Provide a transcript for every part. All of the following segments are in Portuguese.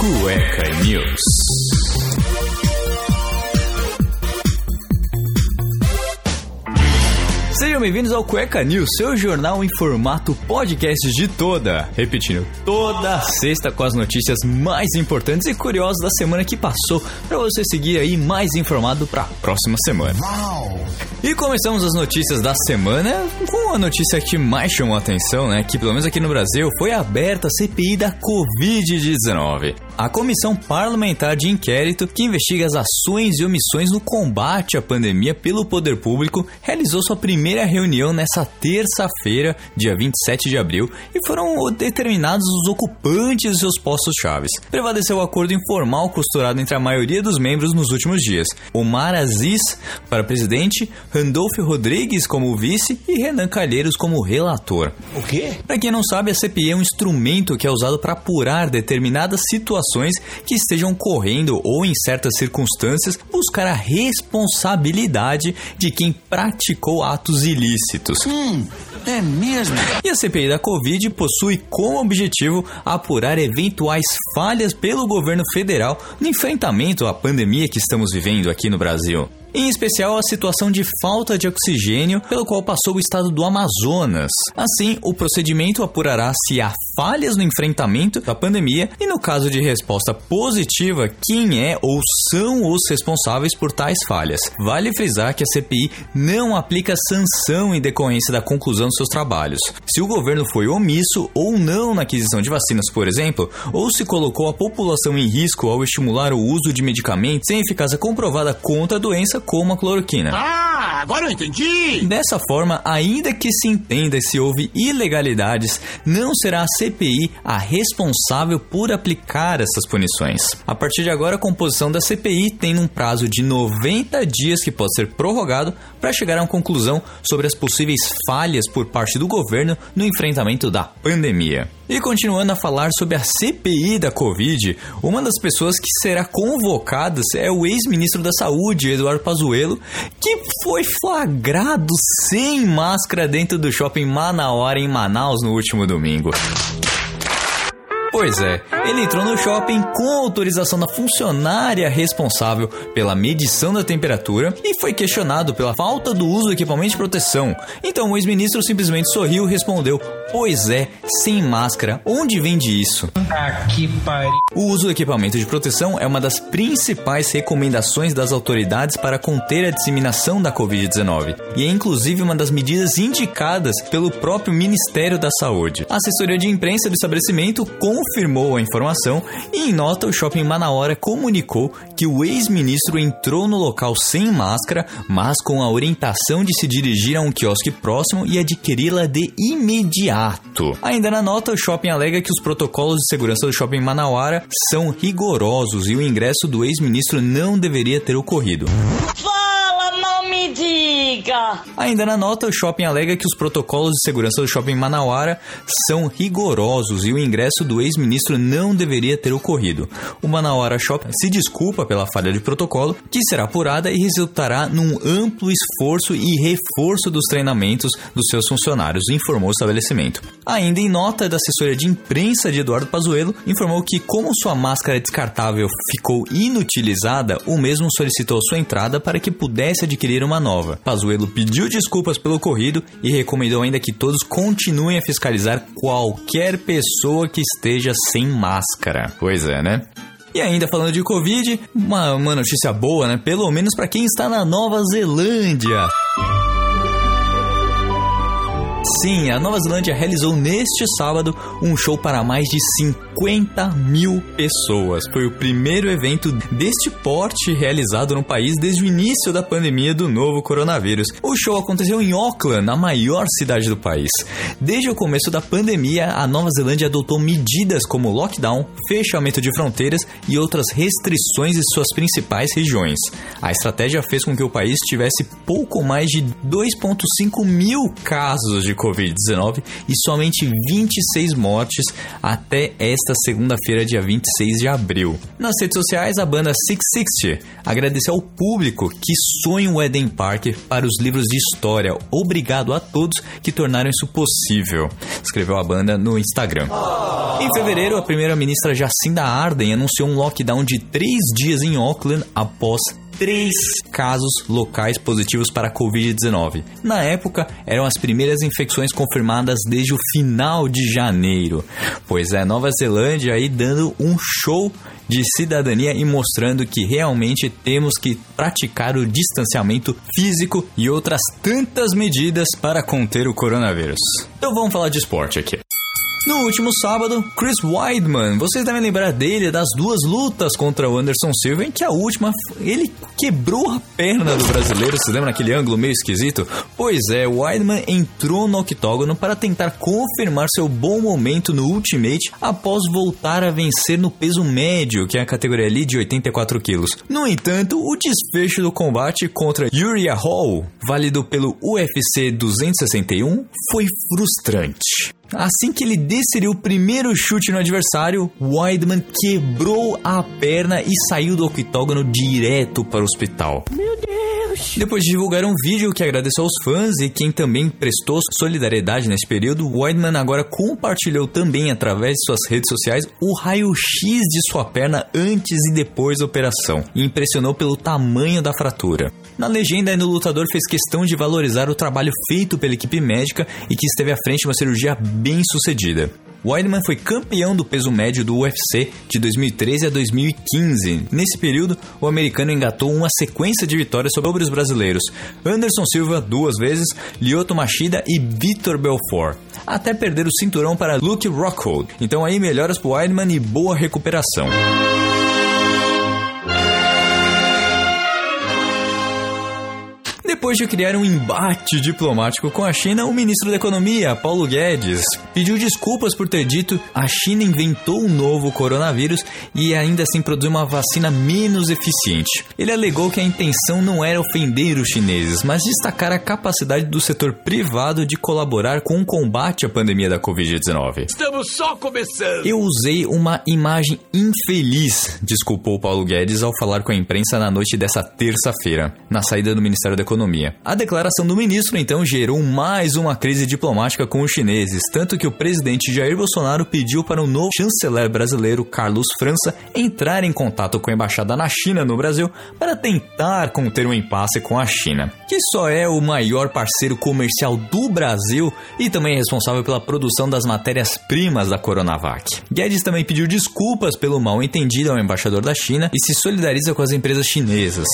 Cueca News. Sejam bem-vindos ao Cueca News, seu jornal em formato podcast de toda, repetindo, toda sexta com as notícias mais importantes e curiosas da semana que passou, para você seguir aí mais informado para a próxima semana. E começamos as notícias da semana com a notícia que mais chamou a atenção, né, que pelo menos aqui no Brasil foi aberta a CPI da Covid-19. A Comissão Parlamentar de Inquérito, que investiga as ações e omissões no combate à pandemia pelo poder público, realizou sua primeira reunião nessa terça-feira, dia 27 de abril, e foram determinados os ocupantes de seus postos chaves. Prevaleceu o acordo informal costurado entre a maioria dos membros nos últimos dias. Omar Aziz para presidente, Randolfo Rodrigues como vice e Renan Calheiros como relator. O quê? Para quem não sabe, a CPI é um instrumento que é usado para apurar determinadas situações que estejam correndo ou, em certas circunstâncias, buscar a responsabilidade de quem praticou atos ilícitos. Hum, é mesmo? E a CPI da Covid possui como objetivo apurar eventuais falhas pelo governo federal no enfrentamento à pandemia que estamos vivendo aqui no Brasil em especial a situação de falta de oxigênio pelo qual passou o estado do Amazonas. Assim, o procedimento apurará se há falhas no enfrentamento da pandemia e, no caso de resposta positiva, quem é ou são os responsáveis por tais falhas. Vale frisar que a CPI não aplica sanção em decorrência da conclusão dos seus trabalhos. Se o governo foi omisso ou não na aquisição de vacinas, por exemplo, ou se colocou a população em risco ao estimular o uso de medicamentos sem eficácia comprovada contra a doença, como a cloroquina. Ah, agora eu entendi! Dessa forma, ainda que se entenda se houve ilegalidades, não será a CPI a responsável por aplicar essas punições. A partir de agora, a composição da CPI tem um prazo de 90 dias que pode ser prorrogado para chegar a uma conclusão sobre as possíveis falhas por parte do governo no enfrentamento da pandemia. E continuando a falar sobre a CPI da Covid, uma das pessoas que será convocada é o ex-ministro da Saúde, Eduardo Pazuello, que foi flagrado sem máscara dentro do shopping Manauara em Manaus no último domingo. Pois é, ele entrou no shopping com autorização da funcionária responsável pela medição da temperatura e foi questionado pela falta do uso do equipamento de proteção. Então o ex-ministro simplesmente sorriu e respondeu: Pois é, sem máscara, onde vende isso? Ah, que pariu. O uso do equipamento de proteção é uma das principais recomendações das autoridades para conter a disseminação da Covid-19 e é inclusive uma das medidas indicadas pelo próprio Ministério da Saúde. A assessoria de imprensa do estabelecimento confirmou a informação e, em nota, o shopping Manaora comunicou que o ex-ministro entrou no local sem máscara, mas com a orientação de se dirigir a um quiosque próximo e adquiri-la de imediato. Ainda na nota, o shopping alega que os protocolos de segurança do shopping Manauara são rigorosos e o ingresso do ex-ministro não deveria ter ocorrido. Me diga! Ainda na nota, o shopping alega que os protocolos de segurança do shopping Manauara são rigorosos e o ingresso do ex-ministro não deveria ter ocorrido. O Manauara Shopping se desculpa pela falha de protocolo, que será apurada e resultará num amplo esforço e reforço dos treinamentos dos seus funcionários, informou o estabelecimento. Ainda em nota da assessoria de imprensa de Eduardo Pazuello, informou que como sua máscara descartável ficou inutilizada, o mesmo solicitou sua entrada para que pudesse adquirir uma nova. Pazuello pediu desculpas pelo ocorrido e recomendou ainda que todos continuem a fiscalizar qualquer pessoa que esteja sem máscara. Pois é, né? E ainda falando de Covid, uma, uma notícia boa, né? Pelo menos para quem está na Nova Zelândia. Sim, a Nova Zelândia realizou neste sábado um show para mais de 50 mil pessoas. Foi o primeiro evento deste porte realizado no país desde o início da pandemia do novo coronavírus. O show aconteceu em Auckland, a maior cidade do país. Desde o começo da pandemia, a Nova Zelândia adotou medidas como lockdown, fechamento de fronteiras e outras restrições em suas principais regiões. A estratégia fez com que o país tivesse pouco mais de 2,5 mil casos de de Covid-19 e somente 26 mortes até esta segunda-feira, dia 26 de abril. Nas redes sociais, a banda 660 agradeceu ao público que sonha o Eden Park para os livros de história. Obrigado a todos que tornaram isso possível, escreveu a banda no Instagram. Em fevereiro, a primeira-ministra Jacinda Ardern anunciou um lockdown de três dias em Auckland após três casos locais positivos para a Covid-19. Na época, eram as primeiras infecções confirmadas desde o final de janeiro. Pois é, Nova Zelândia aí dando um show de cidadania e mostrando que realmente temos que praticar o distanciamento físico e outras tantas medidas para conter o coronavírus. Então vamos falar de esporte aqui. No último sábado, Chris Weidman, vocês devem lembrar dele das duas lutas contra o Anderson Silva, em que a última ele quebrou a perna do brasileiro. Você lembra naquele ângulo meio esquisito? Pois é, Weidman entrou no octógono para tentar confirmar seu bom momento no Ultimate após voltar a vencer no peso médio, que é a categoria ali de 84 quilos. No entanto, o desfecho do combate contra Uriah Hall, válido pelo UFC 261, foi frustrante. Assim que ele desferiu o primeiro chute no adversário, Weidman quebrou a perna e saiu do octógono direto para o hospital. Meu Deus! Depois de divulgar um vídeo que agradeceu aos fãs e quem também prestou solidariedade nesse período, Weidman agora compartilhou também através de suas redes sociais o raio-x de sua perna antes e depois da operação e impressionou pelo tamanho da fratura. Na legenda, ainda o lutador fez questão de valorizar o trabalho feito pela equipe médica e que esteve à frente de uma cirurgia bem sucedida. Weidman foi campeão do peso médio do UFC de 2013 a 2015. Nesse período, o americano engatou uma sequência de vitórias sobre os brasileiros Anderson Silva duas vezes, Lyoto Machida e Vitor Belfort, até perder o cinturão para Luke Rockhold. Então aí melhoras para Weidman e boa recuperação. Depois de criar um embate diplomático com a China, o ministro da Economia, Paulo Guedes, pediu desculpas por ter dito a China inventou um novo coronavírus e ainda assim produziu uma vacina menos eficiente. Ele alegou que a intenção não era ofender os chineses, mas destacar a capacidade do setor privado de colaborar com o combate à pandemia da Covid-19. Estamos só começando. Eu usei uma imagem infeliz, desculpou Paulo Guedes ao falar com a imprensa na noite dessa terça-feira, na saída do Ministério da Economia A declaração do ministro então gerou mais uma crise diplomática com os chineses, tanto que o presidente Jair Bolsonaro pediu para o novo chanceler brasileiro Carlos França entrar em contato com a embaixada na China no Brasil para tentar conter um impasse com a China, que só é o maior parceiro comercial do Brasil e também é responsável pela produção das matérias-primas da Coronavac. Guedes também pediu desculpas pelo mal entendido ao embaixador da China e se solidariza com as empresas chinesas,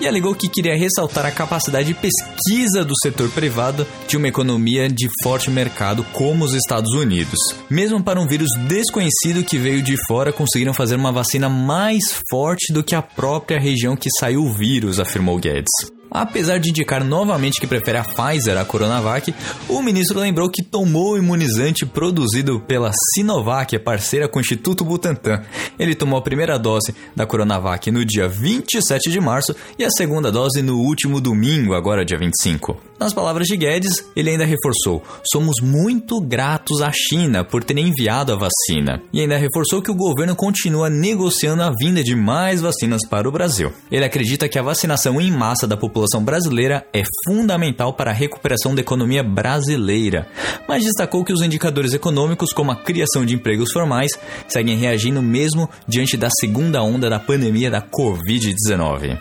e alegou que queria ressaltar a capacidade de pesquisa do setor privado de uma economia de forte mercado como os Estados Unidos. Mesmo para um vírus desconhecido que veio de fora, conseguiram fazer uma vacina mais forte do que a própria região que saiu o vírus, afirmou Guedes. Apesar de indicar novamente que prefere a Pfizer à Coronavac, o ministro lembrou que tomou o imunizante produzido pela Sinovac, parceira com o Instituto Butantan. Ele tomou a primeira dose da Coronavac no dia 27 de março e a segunda dose no último domingo, agora dia 25. Nas palavras de Guedes, ele ainda reforçou: somos muito gratos à China por ter enviado a vacina. E ainda reforçou que o governo continua negociando a vinda de mais vacinas para o Brasil. Ele acredita que a vacinação em massa da população brasileira é fundamental para a recuperação da economia brasileira, mas destacou que os indicadores econômicos, como a criação de empregos formais, seguem reagindo mesmo diante da segunda onda da pandemia da Covid-19.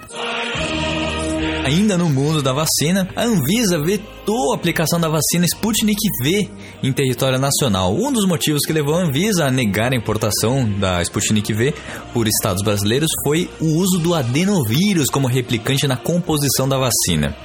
Ainda no mundo da vacina, a Anvisa vetou a aplicação da vacina Sputnik V em território nacional. Um dos motivos que levou a Anvisa a negar a importação da Sputnik V por estados brasileiros foi o uso do adenovírus como replicante na composição da vacina.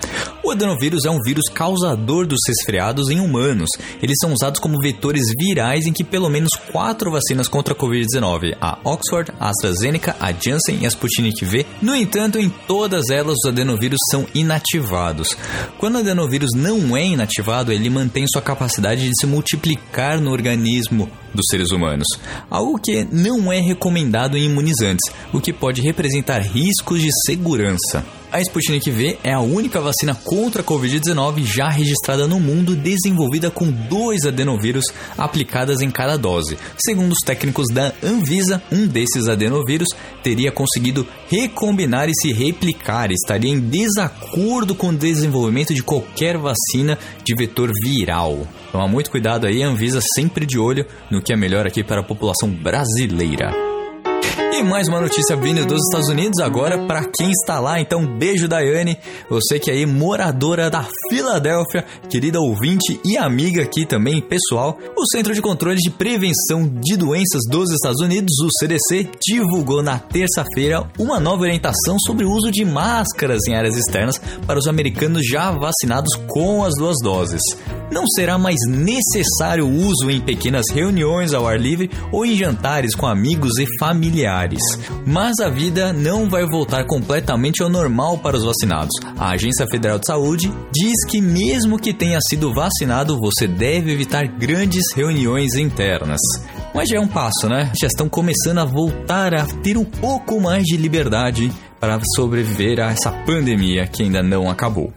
O adenovírus é um vírus causador dos resfriados em humanos. Eles são usados como vetores virais em que pelo menos quatro vacinas contra a Covid-19, a Oxford, a AstraZeneca, a Janssen e a Sputnik V. No entanto, em todas elas os adenovírus são inativados. Quando o adenovírus não é inativado, ele mantém sua capacidade de se multiplicar no organismo dos seres humanos, algo que não é recomendado em imunizantes, o que pode representar riscos de segurança. A Sputnik V é a única vacina contra a Covid-19 já registrada no mundo desenvolvida com dois adenovírus aplicadas em cada dose. Segundo os técnicos da Anvisa, um desses adenovírus teria conseguido recombinar e se replicar, estaria em desacordo com o desenvolvimento de qualquer vacina de vetor viral. Toma muito cuidado aí, Anvisa sempre de olho no que é melhor aqui para a população brasileira. E mais uma notícia vindo dos Estados Unidos agora para quem está lá. Então, beijo Daiane, você que é aí moradora da Filadélfia, querida ouvinte e amiga aqui também, pessoal. O Centro de Controle de Prevenção de Doenças dos Estados Unidos, o CDC, divulgou na terça-feira uma nova orientação sobre o uso de máscaras em áreas externas para os americanos já vacinados com as duas doses. Não será mais necessário o uso em pequenas reuniões ao ar livre ou em jantares com amigos e familiares. Mas a vida não vai voltar completamente ao normal para os vacinados. A Agência Federal de Saúde diz que, mesmo que tenha sido vacinado, você deve evitar grandes reuniões internas. Mas já é um passo, né? Já estão começando a voltar a ter um pouco mais de liberdade para sobreviver a essa pandemia que ainda não acabou.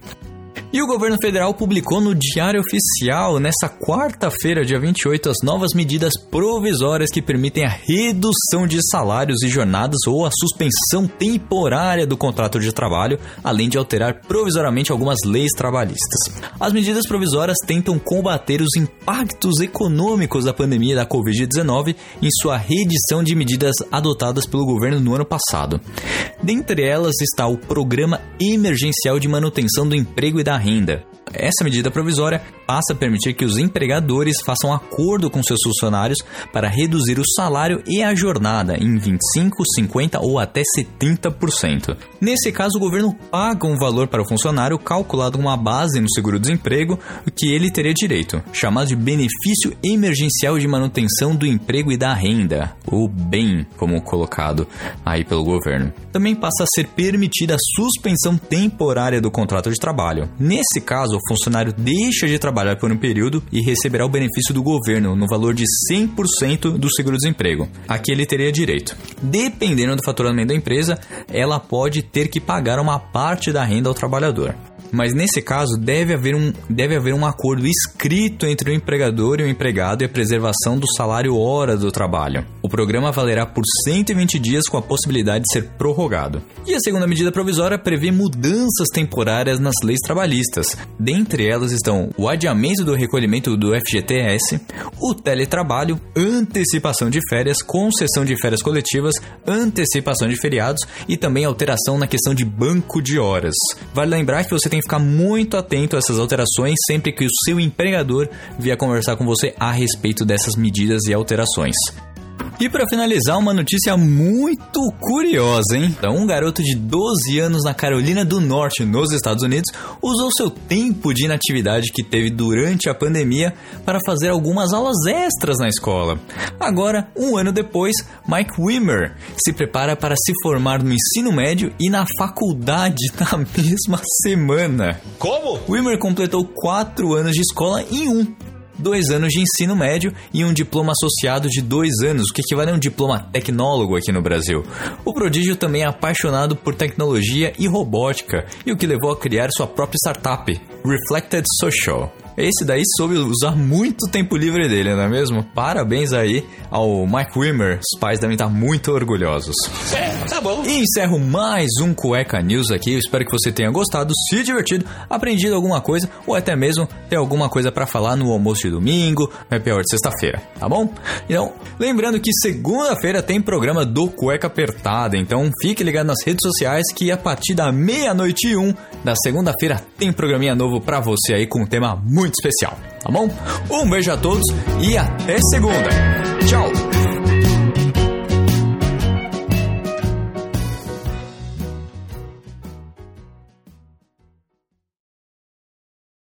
E o governo federal publicou no Diário Oficial, nessa quarta-feira, dia 28, as novas medidas provisórias que permitem a redução de salários e jornadas ou a suspensão temporária do contrato de trabalho, além de alterar provisoriamente algumas leis trabalhistas. As medidas provisórias tentam combater os impactos econômicos da pandemia da Covid-19 em sua reedição de medidas adotadas pelo governo no ano passado. Dentre elas está o Programa Emergencial de Manutenção do Emprego e da renda. Essa medida provisória passa a permitir que os empregadores façam acordo com seus funcionários para reduzir o salário e a jornada em 25, 50 ou até 70%. Nesse caso, o governo paga um valor para o funcionário calculado com uma base no seguro-desemprego que ele teria direito, chamado de benefício emergencial de manutenção do emprego e da renda, ou BEM, como colocado aí pelo governo. Também passa a ser permitida a suspensão temporária do contrato de trabalho. Nesse caso, o funcionário deixa de trabalhar por um período e receberá o benefício do governo no valor de 100% do seguro-desemprego. Aqui ele teria direito. Dependendo do faturamento da empresa, ela pode ter que pagar uma parte da renda ao trabalhador. Mas nesse caso, deve haver, um, deve haver um acordo escrito entre o empregador e o empregado e a preservação do salário hora do trabalho. O programa valerá por 120 dias com a possibilidade de ser prorrogado. E a segunda medida provisória prevê mudanças temporárias nas leis trabalhistas. Dentre elas estão o adiamento do recolhimento do FGTS, o teletrabalho, antecipação de férias, concessão de férias coletivas, antecipação de feriados e também alteração na questão de banco de horas. Vale lembrar que você tem tem que ficar muito atento a essas alterações sempre que o seu empregador vier conversar com você a respeito dessas medidas e alterações. E para finalizar, uma notícia muito curiosa, hein? Então, um garoto de 12 anos na Carolina do Norte, nos Estados Unidos, usou seu tempo de inatividade que teve durante a pandemia para fazer algumas aulas extras na escola. Agora, um ano depois, Mike Wimmer se prepara para se formar no ensino médio e na faculdade na mesma semana. Como? Wimmer completou quatro anos de escola em um dois anos de ensino médio e um diploma associado de dois anos, o que equivale a um diploma tecnólogo aqui no Brasil. O prodígio também é apaixonado por tecnologia e robótica, e o que levou a criar sua própria startup, Reflected Social. Esse daí soube usar muito tempo livre dele, não é mesmo? Parabéns aí ao Mike Wimmer. Os pais devem estar muito orgulhosos. É, tá bom. E encerro mais um Cueca News aqui. Eu espero que você tenha gostado, se divertido, aprendido alguma coisa ou até mesmo ter alguma coisa para falar no almoço de domingo, é pior de sexta-feira, tá bom? Então, lembrando que segunda-feira tem programa do Cueca Apertada, então fique ligado nas redes sociais que a partir da meia-noite e um da segunda-feira tem programinha novo para você aí com um tema muito especial, tá bom? Um beijo a todos e até segunda. Tchau!